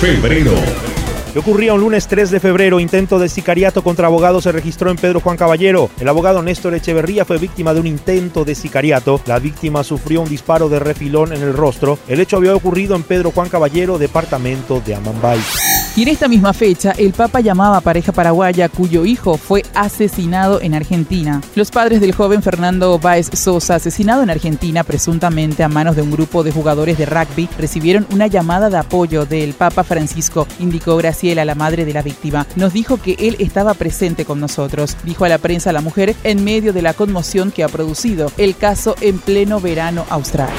febrero. ¿Qué ocurría un lunes 3 de febrero? Intento de sicariato contra abogado se registró en Pedro Juan Caballero. El abogado Néstor Echeverría fue víctima de un intento de sicariato. La víctima sufrió un disparo de refilón en el rostro. El hecho había ocurrido en Pedro Juan Caballero, departamento de Amambay. Y en esta misma fecha, el Papa llamaba a pareja paraguaya cuyo hijo fue asesinado en Argentina. Los padres del joven Fernando Báez Sosa, asesinado en Argentina presuntamente a manos de un grupo de jugadores de rugby, recibieron una llamada de apoyo del Papa Francisco, indicó Graciela, la madre de la víctima. Nos dijo que él estaba presente con nosotros, dijo a la prensa la mujer en medio de la conmoción que ha producido el caso en pleno verano austral.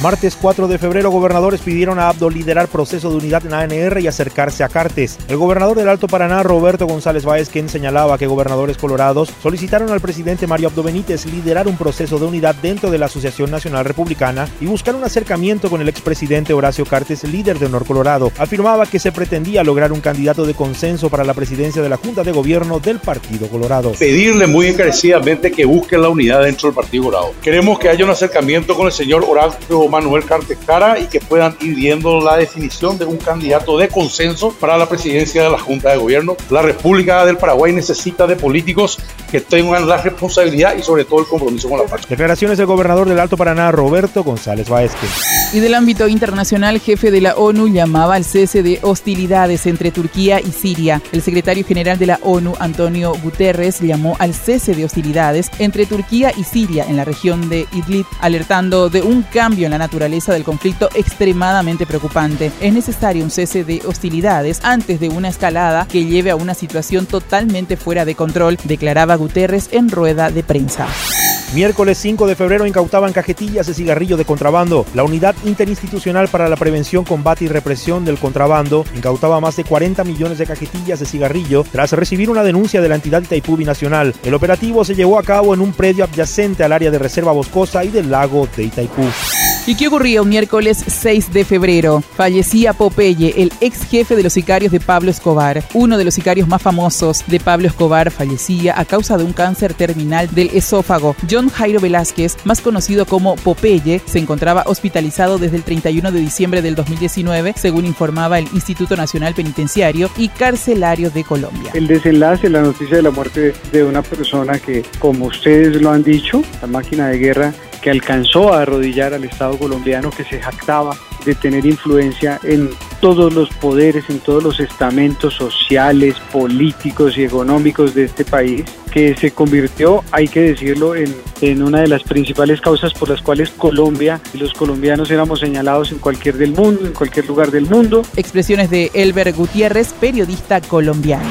Martes 4 de febrero, gobernadores pidieron a Abdo liderar proceso de unidad en ANR y acercarse a Cartes. El gobernador del Alto Paraná, Roberto González Báez, quien señalaba que gobernadores colorados solicitaron al presidente Mario Abdo Benítez liderar un proceso de unidad dentro de la Asociación Nacional Republicana y buscar un acercamiento con el expresidente Horacio Cartes, líder de Honor Colorado. Afirmaba que se pretendía lograr un candidato de consenso para la presidencia de la Junta de Gobierno del Partido Colorado. Pedirle muy encarecidamente que busquen la unidad dentro del Partido Colorado. Queremos que haya un acercamiento con el señor Horacio Manuel Cartes Cara y que puedan ir viendo la definición de un candidato de consenso para la presidencia de la Junta de Gobierno. La República del Paraguay necesita de políticos que tengan la responsabilidad y sobre todo el compromiso con la patria. Declaraciones del gobernador del Alto Paraná, Roberto González Baezque. Y del ámbito internacional, jefe de la ONU llamaba al cese de hostilidades entre Turquía y Siria. El secretario general de la ONU, Antonio Guterres, llamó al cese de hostilidades entre Turquía y Siria en la región de Idlib, alertando de un cambio en la naturaleza del conflicto extremadamente preocupante. Es necesario un cese de hostilidades antes de una escalada que lleve a una situación totalmente fuera de control, declaraba Guterres en rueda de prensa. Miércoles 5 de febrero incautaban cajetillas de cigarrillo de contrabando. La Unidad Interinstitucional para la Prevención, Combate y Represión del Contrabando incautaba más de 40 millones de cajetillas de cigarrillo tras recibir una denuncia de la entidad Itaipú Binacional. El operativo se llevó a cabo en un predio adyacente al área de reserva boscosa y del lago de Itaipú. ¿Y qué ocurría un miércoles 6 de febrero? Fallecía Popeye, el ex jefe de los sicarios de Pablo Escobar. Uno de los sicarios más famosos de Pablo Escobar fallecía a causa de un cáncer terminal del esófago. John Jairo Velázquez, más conocido como Popeye, se encontraba hospitalizado desde el 31 de diciembre del 2019, según informaba el Instituto Nacional Penitenciario y Carcelario de Colombia. El desenlace, la noticia de la muerte de una persona que, como ustedes lo han dicho, la máquina de guerra que alcanzó a arrodillar al Estado colombiano que se jactaba de tener influencia en todos los poderes, en todos los estamentos sociales, políticos y económicos de este país, que se convirtió, hay que decirlo, en, una de las principales causas por las cuales Colombia y los colombianos éramos señalados en cualquier del mundo, en cualquier lugar del mundo. Expresiones de Elber Gutiérrez, periodista colombiano.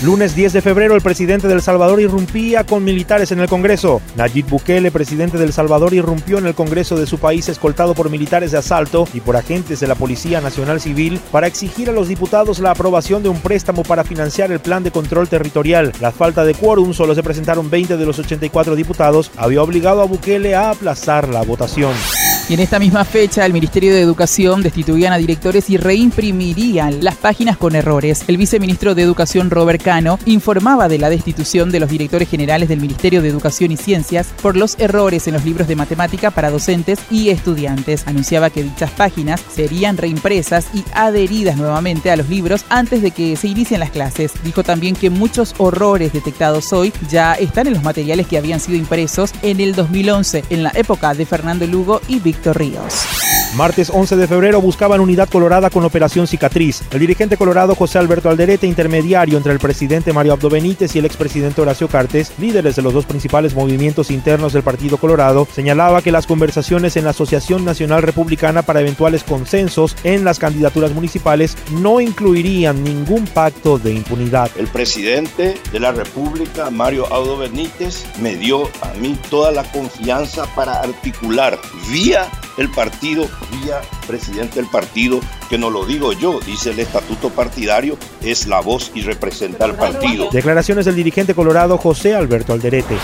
Lunes 10 de febrero, el presidente del Salvador irrumpía con militares en el Congreso. Nayib Bukele, presidente del Salvador, irrumpió en el Congreso de su país escoltado por militares de asalto y por agentes de la Policía Nacional Civil para exigir a los diputados la aprobación de un préstamo para financiar el plan de control territorial. La falta de quórum, solo se presentaron 20 de los 84 diputados, había obligado a Bukele a aplazar la votación. Y en esta misma fecha, el Ministerio de Educación destituían a directores y reimprimirían las páginas con errores. El viceministro de Educación, Robert Cano, informaba de la destitución de los directores generales del Ministerio de Educación y Ciencias por los errores en los libros de matemática para docentes y estudiantes. Anunciaba que dichas páginas serían reimpresas y adheridas nuevamente a los libros antes de que se inicien las clases. Dijo también que muchos horrores detectados hoy ya están en los materiales que habían sido impresos en el 2011, en la época de Fernando Lugo y Víctor Ríos. Martes 11 de febrero buscaban unidad colorada con operación cicatriz. El dirigente colorado José Alberto Alderete, intermediario entre el presidente Mario Abdo Benítez y el expresidente Horacio Cartes, líderes de los dos principales movimientos internos del Partido Colorado, señalaba que las conversaciones en la Asociación Nacional Republicana para eventuales consensos en las candidaturas municipales no incluirían ningún pacto de impunidad. El presidente de la República, Mario Abdo Benítez, me dio a mí toda la confianza para articular vía el partido, vía presidente del partido, que no lo digo yo, dice el estatuto partidario, es la voz y representa al partido. Declaraciones del dirigente colorado José Alberto Alderete.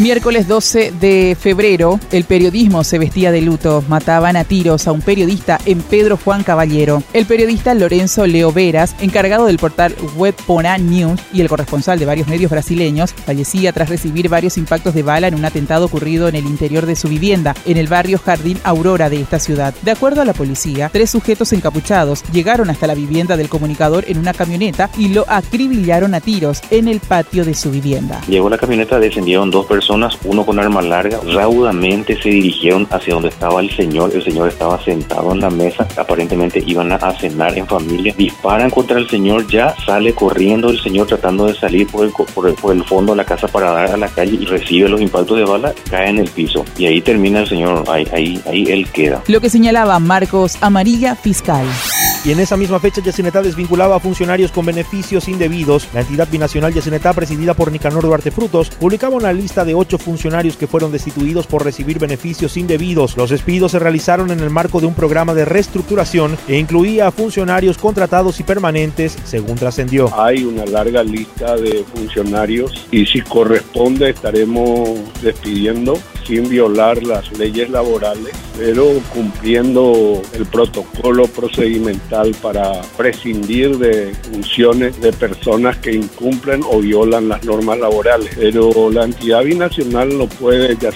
Miércoles 12 de febrero, el periodismo se vestía de luto. Mataban a tiros a un periodista en Pedro Juan Caballero. El periodista Lorenzo Leo Veras, encargado del portal web Pona News y el corresponsal de varios medios brasileños, fallecía tras recibir varios impactos de bala en un atentado ocurrido en el interior de su vivienda, en el barrio Jardín Aurora de esta ciudad. De acuerdo a la policía, tres sujetos encapuchados llegaron hasta la vivienda del comunicador en una camioneta y lo acribillaron a tiros en el patio de su vivienda. Llegó la camioneta, descendieron dos personas uno con arma larga, raudamente se dirigieron hacia donde estaba el señor. El señor estaba sentado en la mesa, aparentemente iban a cenar en familia. Disparan contra el señor, ya sale corriendo el señor tratando de salir por el, por el, fondo de la casa para dar a la calle y recibe los impactos de bala, cae en el piso. Y ahí termina el señor, ahí, ahí, ahí él queda. Lo que señalaba Marcos Amarilla, fiscal. Y en esa misma fecha, Yacinetá desvinculaba a funcionarios con beneficios indebidos. La entidad binacional Yacinetá, presidida por Nicanor Duarte Frutos, publicaba una lista de ocho funcionarios que fueron destituidos por recibir beneficios indebidos. Los despidos se realizaron en el marco de un programa de reestructuración e incluía a funcionarios contratados y permanentes, según trascendió. Hay una larga lista de funcionarios y si corresponde estaremos despidiendo sin violar las leyes laborales, pero cumpliendo el protocolo procedimental para prescindir de funciones de personas que incumplen o violan las normas laborales. Pero la entidad binacional no puede, ya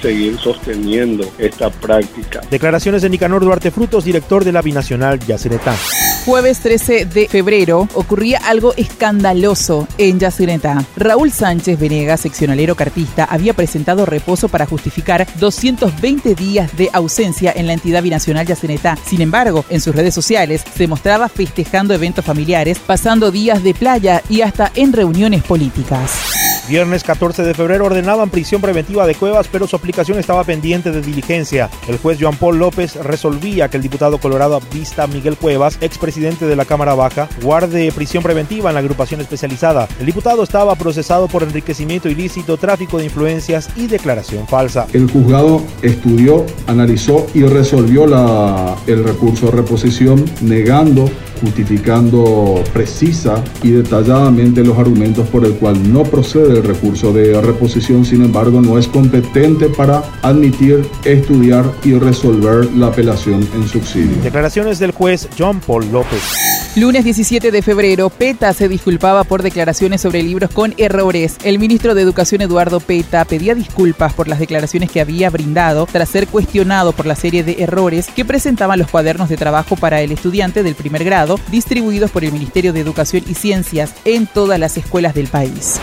seguir sosteniendo esta práctica. Declaraciones de Nicanor Duarte Frutos, director de la binacional Yacinetá. Jueves 13 de febrero ocurría algo escandaloso en Yacinetá. Raúl Sánchez Venegas, seccionalero cartista, había presentado reposo para justificar 220 días de ausencia en la entidad binacional Yacinetá. Sin embargo, en sus redes sociales se mostraba festejando eventos familiares, pasando días de playa y hasta en reuniones políticas. Viernes 14 de febrero ordenaban prisión preventiva de Cuevas, pero su aplicación estaba pendiente de diligencia. El juez Joan Paul López resolvía que el diputado colorado Vista Miguel Cuevas, expresidente de la Cámara Baja, guarde prisión preventiva en la agrupación especializada. El diputado estaba procesado por enriquecimiento ilícito, tráfico de influencias y declaración falsa. El juzgado estudió, analizó y resolvió la, el recurso de reposición negando justificando precisa y detalladamente los argumentos por el cual no procede el recurso de reposición, sin embargo no es competente para admitir, estudiar y resolver la apelación en subsidio. Declaraciones del juez John Paul López. Lunes 17 de febrero, PETA se disculpaba por declaraciones sobre libros con errores. El ministro de Educación Eduardo Peta pedía disculpas por las declaraciones que había brindado tras ser cuestionado por la serie de errores que presentaban los cuadernos de trabajo para el estudiante del primer grado distribuidos por el Ministerio de Educación y Ciencias en todas las escuelas del país.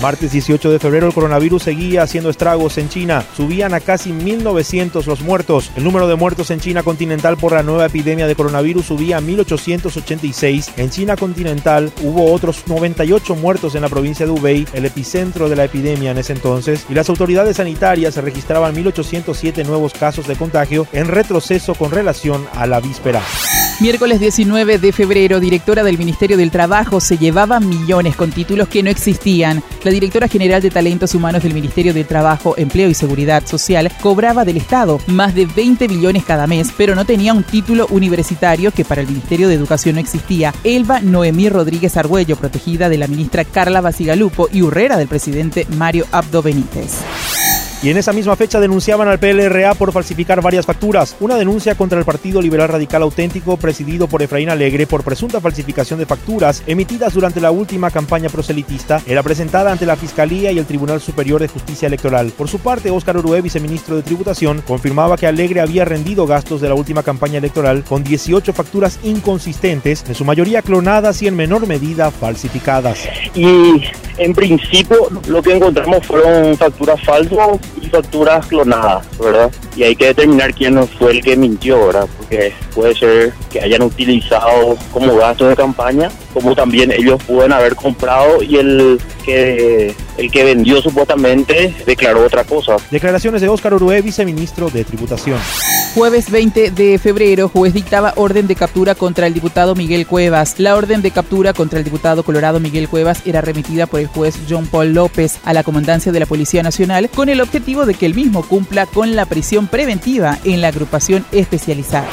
Martes 18 de febrero el coronavirus seguía haciendo estragos en China. Subían a casi 1.900 los muertos. El número de muertos en China continental por la nueva epidemia de coronavirus subía a 1.886. En China continental hubo otros 98 muertos en la provincia de Hubei, el epicentro de la epidemia en ese entonces, y las autoridades sanitarias registraban 1.807 nuevos casos de contagio en retroceso con relación a la víspera. Miércoles 19 de febrero, directora del Ministerio del Trabajo se llevaba millones con títulos que no existían. La directora general de Talentos Humanos del Ministerio del Trabajo, Empleo y Seguridad Social cobraba del Estado más de 20 billones cada mes, pero no tenía un título universitario que para el Ministerio de Educación no existía. Elba Noemí Rodríguez Argüello, protegida de la ministra Carla Basigalupo y Urrera del presidente Mario Abdo Benítez. Y en esa misma fecha denunciaban al PLRA por falsificar varias facturas. Una denuncia contra el Partido Liberal Radical Auténtico, presidido por Efraín Alegre, por presunta falsificación de facturas emitidas durante la última campaña proselitista, era presentada ante la Fiscalía y el Tribunal Superior de Justicia Electoral. Por su parte, Óscar Urué, viceministro de Tributación, confirmaba que Alegre había rendido gastos de la última campaña electoral con 18 facturas inconsistentes, en su mayoría clonadas y en menor medida falsificadas. Y en principio lo que encontramos fueron facturas falsas facturas clonadas, ¿verdad? Y hay que determinar quién fue el que mintió, ¿verdad? Porque puede ser que hayan utilizado como gastos de campaña, como también ellos pueden haber comprado y el que el que vendió supuestamente declaró otra cosa. Declaraciones de Óscar Urué, viceministro de Tributación. Jueves 20 de febrero, juez dictaba orden de captura contra el diputado Miguel Cuevas. La orden de captura contra el diputado colorado Miguel Cuevas era remitida por el juez John Paul López a la comandancia de la Policía Nacional con el objetivo de que el mismo cumpla con la prisión preventiva en la agrupación especializada.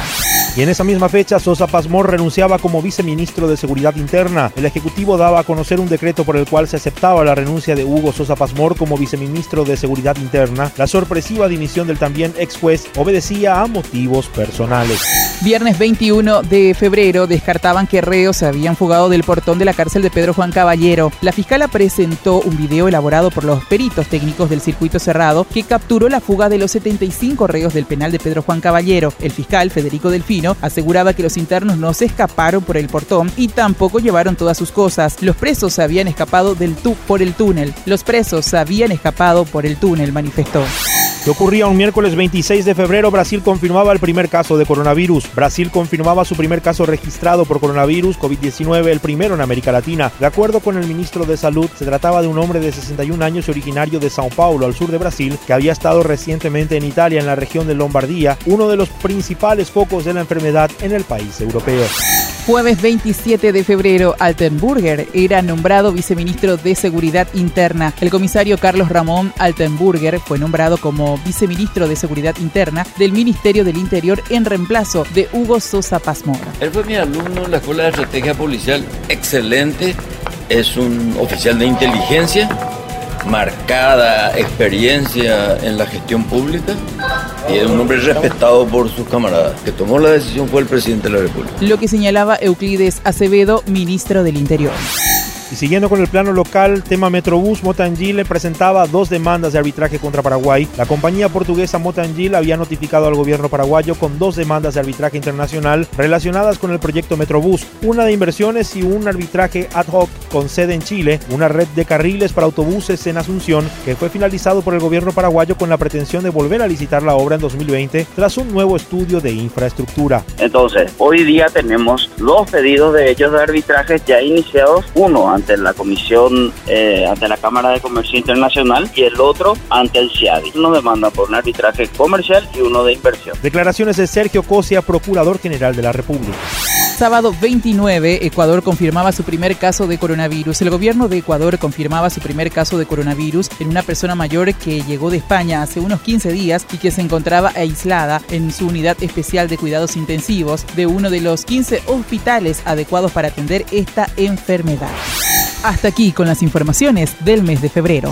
Y en esa misma fecha, Sosa Pasmor renunciaba como viceministro de Seguridad Interna. El Ejecutivo daba a conocer un decreto por el cual se aceptaba la renuncia de Hugo Sosa Pasmor como viceministro de Seguridad Interna. La sorpresiva dimisión del también ex juez obedecía a motivos personales. Viernes 21 de febrero descartaban que reos se habían fugado del portón de la cárcel de Pedro Juan Caballero. La fiscala presentó un video elaborado por los peritos técnicos del circuito cerrado que capturó la fuga de los 75 reos del penal de Pedro Juan Caballero. El fiscal Federico Delfino aseguraba que los internos no se escaparon por el portón y tampoco llevaron todas sus cosas. Los presos habían escapado del tu por el túnel. Los presos habían escapado por el túnel, manifestó que ocurría un miércoles 26 de febrero, Brasil confirmaba el primer caso de coronavirus. Brasil confirmaba su primer caso registrado por coronavirus COVID-19, el primero en América Latina. De acuerdo con el ministro de Salud, se trataba de un hombre de 61 años y originario de Sao Paulo, al sur de Brasil, que había estado recientemente en Italia, en la región de Lombardía, uno de los principales focos de la enfermedad en el país europeo. Jueves 27 de febrero, Altenburger era nombrado viceministro de Seguridad Interna. El comisario Carlos Ramón Altenburger fue nombrado como viceministro de Seguridad Interna del Ministerio del Interior en reemplazo de Hugo Sosa Pasmora. Él fue mi alumno en la Escuela de Estrategia Policial, excelente, es un oficial de inteligencia marcada experiencia en la gestión pública y es un hombre respetado por sus camaradas. Que tomó la decisión fue el presidente de la República. Lo que señalaba Euclides Acevedo, ministro del Interior. Siguiendo con el plano local, tema Metrobús, Motangil presentaba dos demandas de arbitraje contra Paraguay. La compañía portuguesa Motangil había notificado al gobierno paraguayo con dos demandas de arbitraje internacional relacionadas con el proyecto Metrobús, una de inversiones y un arbitraje ad hoc con sede en Chile, una red de carriles para autobuses en Asunción que fue finalizado por el gobierno paraguayo con la pretensión de volver a licitar la obra en 2020 tras un nuevo estudio de infraestructura. Entonces, hoy día tenemos dos pedidos de ellos de arbitraje ya iniciados, uno ante la Comisión, eh, ante la Cámara de Comercio Internacional y el otro ante el CIADI. Uno demanda por un arbitraje comercial y uno de inversión. Declaraciones de Sergio Cosia, Procurador General de la República. Sábado 29, Ecuador confirmaba su primer caso de coronavirus. El gobierno de Ecuador confirmaba su primer caso de coronavirus en una persona mayor que llegó de España hace unos 15 días y que se encontraba aislada en su unidad especial de cuidados intensivos de uno de los 15 hospitales adecuados para atender esta enfermedad. Hasta aquí con las informaciones del mes de febrero.